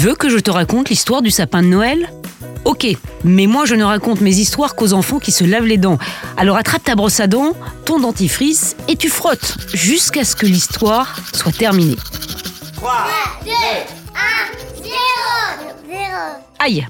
veux que je te raconte l'histoire du sapin de Noël? Ok, mais moi je ne raconte mes histoires qu'aux enfants qui se lavent les dents. Alors attrape ta brosse à dents, ton dentifrice et tu frottes jusqu'à ce que l'histoire soit terminée. 3, 2, 1, 0 Aïe,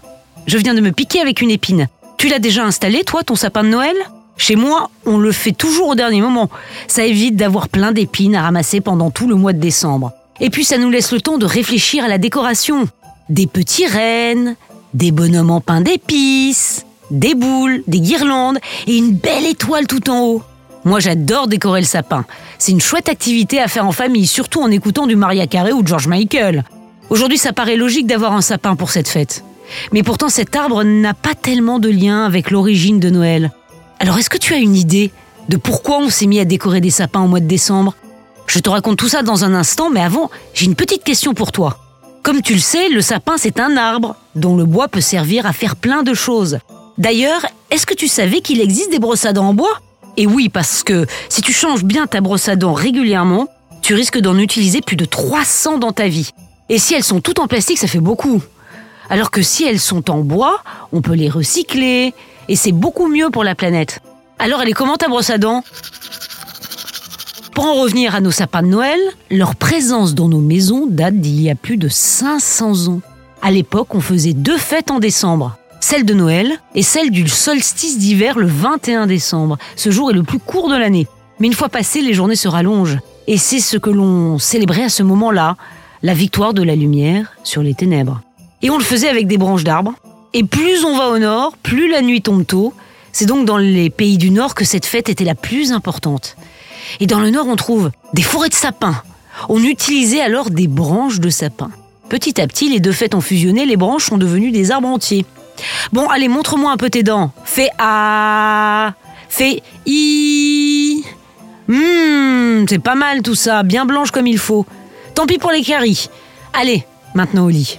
je viens de me piquer avec une épine. Tu l'as déjà installé, toi, ton sapin de Noël? Chez moi, on le fait toujours au dernier moment. Ça évite d'avoir plein d'épines à ramasser pendant tout le mois de décembre. Et puis ça nous laisse le temps de réfléchir à la décoration. Des petits rennes, des bonhommes en pain d'épices, des boules, des guirlandes et une belle étoile tout en haut. Moi j'adore décorer le sapin. C'est une chouette activité à faire en famille, surtout en écoutant du Maria Carey ou George Michael. Aujourd'hui ça paraît logique d'avoir un sapin pour cette fête. Mais pourtant cet arbre n'a pas tellement de lien avec l'origine de Noël. Alors est-ce que tu as une idée de pourquoi on s'est mis à décorer des sapins au mois de décembre? Je te raconte tout ça dans un instant, mais avant, j'ai une petite question pour toi. Comme tu le sais, le sapin c'est un arbre dont le bois peut servir à faire plein de choses. D'ailleurs, est-ce que tu savais qu'il existe des brosses à dents en bois? Et oui, parce que si tu changes bien ta brosse à dents régulièrement, tu risques d'en utiliser plus de 300 dans ta vie. Et si elles sont toutes en plastique, ça fait beaucoup. Alors que si elles sont en bois, on peut les recycler, et c'est beaucoup mieux pour la planète. Alors elle est comment ta brosse à dents Pour en revenir à nos sapins de Noël, leur présence dans nos maisons date d'il y a plus de 500 ans. À l'époque, on faisait deux fêtes en décembre. Celle de Noël et celle du solstice d'hiver le 21 décembre. Ce jour est le plus court de l'année. Mais une fois passé, les journées se rallongent. Et c'est ce que l'on célébrait à ce moment-là, la victoire de la lumière sur les ténèbres. Et on le faisait avec des branches d'arbres. Et plus on va au nord, plus la nuit tombe tôt. C'est donc dans les pays du nord que cette fête était la plus importante. Et dans le nord, on trouve des forêts de sapins. On utilisait alors des branches de sapin. Petit à petit, les deux fêtes ont fusionné, les branches sont devenues des arbres entiers. Bon, allez, montre-moi un peu tes dents. Fais A, fais I. Hum, c'est pas mal tout ça, bien blanche comme il faut. Tant pis pour les caries. Allez, maintenant au lit.